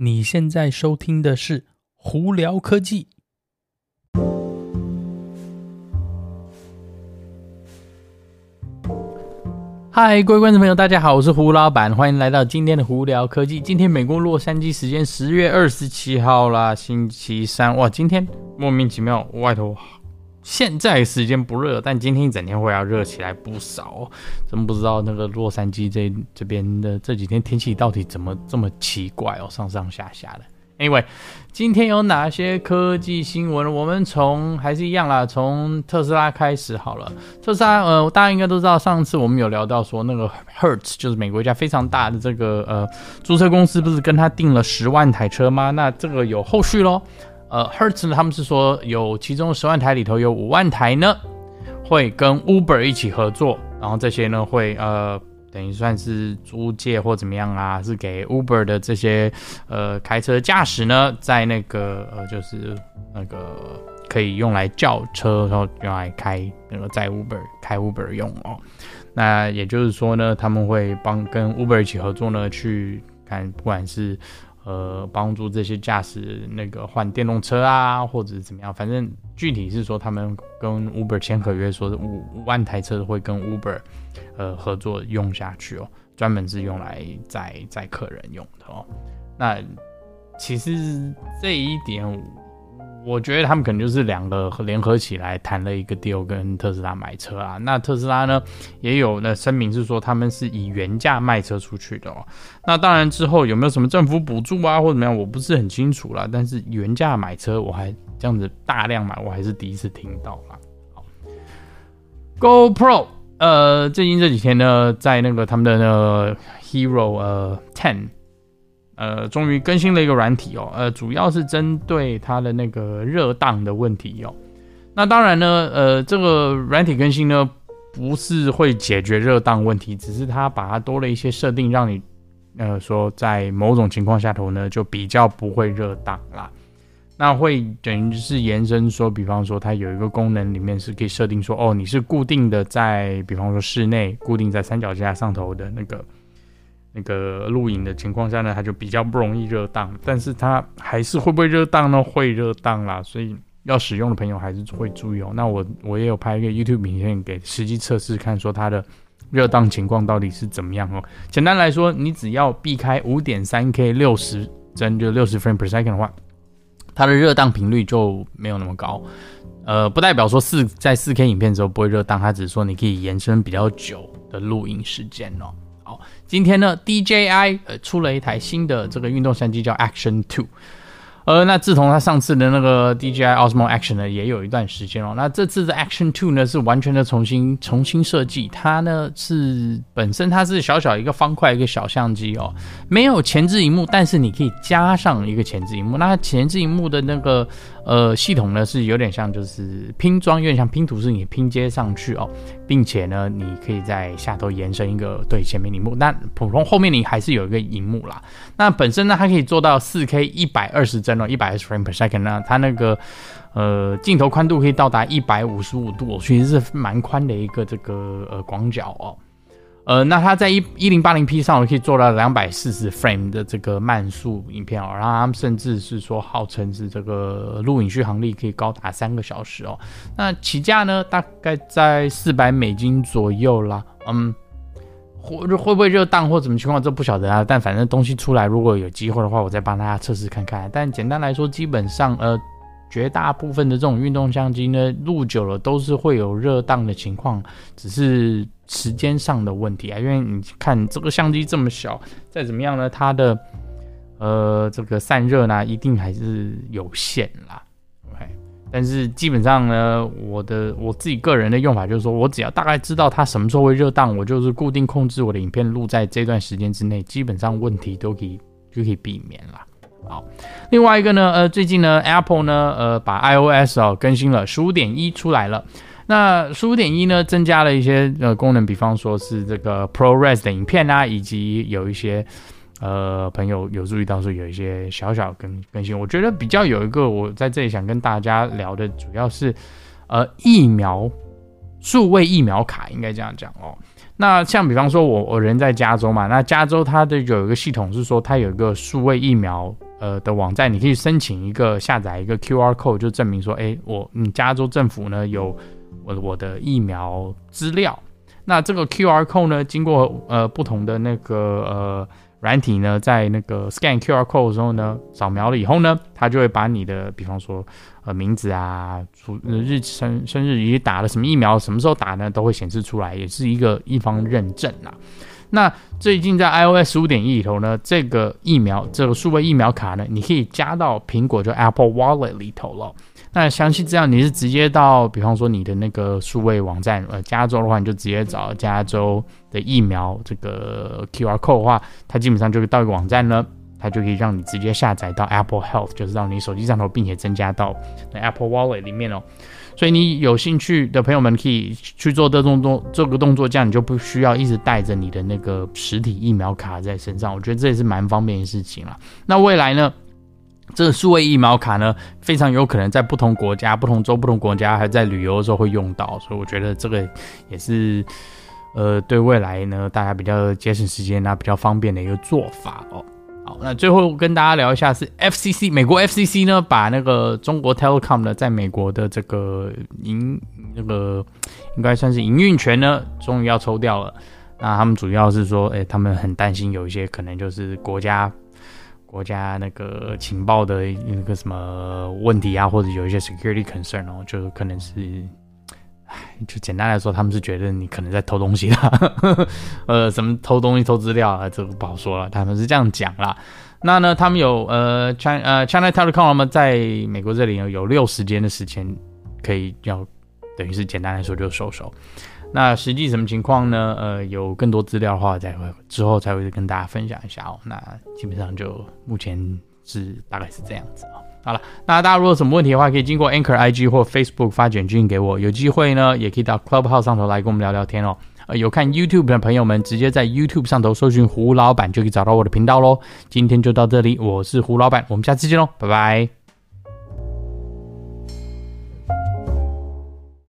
你现在收听的是《胡聊科技》。嗨，各位观众朋友，大家好，我是胡老板，欢迎来到今天的《胡聊科技》。今天美国洛杉矶时间十月二十七号啦，星期三。哇，今天莫名其妙外头。现在时间不热，但今天一整天会要热起来不少。真不知道那个洛杉矶这这边的这几天天气到底怎么这么奇怪哦，上上下下的。Anyway，今天有哪些科技新闻？我们从还是一样啦，从特斯拉开始好了。特斯拉，呃，大家应该都知道，上次我们有聊到说，那个 Hertz 就是美国一家非常大的这个呃租车公司，不是跟他订了十万台车吗？那这个有后续喽。呃，Hertz 呢，他们是说有其中十万台里头有五万台呢，会跟 Uber 一起合作，然后这些呢会呃等于算是租借或怎么样啊，是给 Uber 的这些呃开车驾驶呢，在那个呃就是那个可以用来叫车，然后用来开那个在 Uber 开 Uber 用哦。那也就是说呢，他们会帮跟 Uber 一起合作呢，去看不管是。呃，帮助这些驾驶那个换电动车啊，或者怎么样，反正具体是说他们跟 Uber 签合约，说是五五万台车会跟 Uber 呃合作用下去哦，专门是用来载载客人用的哦。那其实这一点。我觉得他们可能就是两个联合起来谈了一个 deal，跟特斯拉买车啊。那特斯拉呢，也有那声明是说他们是以原价卖车出去的哦。那当然之后有没有什么政府补助啊或怎么样，我不是很清楚啦。但是原价买车，我还这样子大量买，我还是第一次听到啦。好，GoPro，呃，最近这几天呢，在那个他们的那个 Hero 呃 Ten。呃，终于更新了一个软体哦，呃，主要是针对它的那个热档的问题哦。那当然呢，呃，这个软体更新呢，不是会解决热档问题，只是它把它多了一些设定，让你呃说在某种情况下头呢，就比较不会热档啦。那会等于是延伸说，比方说它有一个功能里面是可以设定说，哦，你是固定的在，比方说室内固定在三脚架上头的那个。那个录影的情况下呢，它就比较不容易热档，但是它还是会不会热档呢？会热档啦，所以要使用的朋友还是会注意哦。那我我也有拍一个 YouTube 影片给实际测试看，说它的热档情况到底是怎么样哦。简单来说，你只要避开五点三 K 六十帧就六十 frame per second 的话，它的热档频率就没有那么高。呃，不代表说四在四 K 影片的时候不会热档，它只是说你可以延伸比较久的录影时间哦。好，今天呢，DJI 呃出了一台新的这个运动相机，叫 Action Two。呃，那自从它上次的那个 DJI Osmo Action 呢，也有一段时间哦。那这次的 Action Two 呢，是完全的重新重新设计。它呢是本身它是小小一个方块一个小相机哦，没有前置荧幕，但是你可以加上一个前置荧幕。那前置荧幕的那个呃系统呢，是有点像就是拼装，有点像拼图，是你拼接上去哦，并且呢，你可以在下头延伸一个对前面萤幕。那普通后面你还是有一个荧幕啦。那本身呢，它可以做到四 K 一百二十帧哦。一百二十 frame per second 呢，它那个呃镜头宽度可以到达一百五十五度，其实是蛮宽的一个这个呃广角哦。呃，那它在一一零八零 P 上我可以做到两百四十 frame 的这个慢速影片哦，然后他们甚至是说号称是这个录影续航力可以高达三个小时哦。那起价呢，大概在四百美金左右啦，嗯。会会不会热档或怎么情况，这不晓得啊。但反正东西出来，如果有机会的话，我再帮大家测试看看。但简单来说，基本上呃，绝大部分的这种运动相机呢，录久了都是会有热档的情况，只是时间上的问题啊。因为你看这个相机这么小，再怎么样呢，它的呃这个散热呢，一定还是有限啦。OK，但是基本上呢，我的我自己个人的用法就是说，我只要大概知道它什么时候会热档，我就是固定控制我的影片录在这段时间之内，基本上问题都可以就可以避免了。好，另外一个呢，呃，最近呢，Apple 呢，呃，把 iOS 哦更新了十五点一出来了。那十五点一呢，增加了一些呃功能，比方说是这个 ProRes 的影片啊，以及有一些。呃，朋友有注意到说有一些小小更更新，我觉得比较有一个我在这里想跟大家聊的，主要是呃疫苗数位疫苗卡，应该这样讲哦。那像比方说我我人在加州嘛，那加州它的有一个系统是说它有一个数位疫苗呃的网站，你可以申请一个下载一个 QR code，就证明说，哎，我嗯加州政府呢有我我的疫苗资料。那这个 QR code 呢，经过呃不同的那个呃。软体呢，在那个 scan QR code 的时候呢，扫描了以后呢，它就会把你的，比方说，呃，名字啊、出日生生日以及打了什么疫苗、什么时候打呢，都会显示出来，也是一个一方认证啦。那最近在 iOS 十五点一里头呢，这个疫苗这个数位疫苗卡呢，你可以加到苹果就 Apple Wallet 里头了。那详细资料，你是直接到，比方说你的那个数位网站，呃，加州的话，你就直接找加州的疫苗这个 QR code 的话，它基本上就是到一个网站呢，它就可以让你直接下载到 Apple Health，就是到你手机上头，并且增加到 Apple Wallet 里面哦。所以你有兴趣的朋友们可以去做这动作，这个动作，这样你就不需要一直带着你的那个实体疫苗卡在身上。我觉得这也是蛮方便的事情了。那未来呢？这个数位疫苗卡呢，非常有可能在不同国家、不同州、不同国家，还在旅游的时候会用到，所以我觉得这个也是，呃，对未来呢，大家比较节省时间啊，比较方便的一个做法哦。好，那最后跟大家聊一下是 FCC，美国 FCC 呢，把那个中国 Telecom 呢，在美国的这个营那个应该算是营运权呢，终于要抽掉了。那他们主要是说，哎，他们很担心有一些可能就是国家。国家那个情报的那个什么问题啊，或者有一些 security concern 哦，就可能是，就简单来说，他们是觉得你可能在偷东西啦，呃，什么偷东西、偷资料啊，这个不好说了，他们是这样讲啦。那呢，他们有呃，China 呃 China Telecom 嘛，在美国这里有有六十天的时间可以要，等于是简单来说就收手。那实际什么情况呢？呃，有更多资料的话，再会之后才会跟大家分享一下哦。那基本上就目前是大概是这样子哦。好了，那大家如果有什么问题的话，可以经过 Anchor IG 或 Facebook 发简讯给我。有机会呢，也可以到 Clubhouse 上头来跟我们聊聊天哦。呃，有看 YouTube 的朋友们，直接在 YouTube 上头搜寻胡老板就可以找到我的频道喽。今天就到这里，我是胡老板，我们下次见喽，拜拜。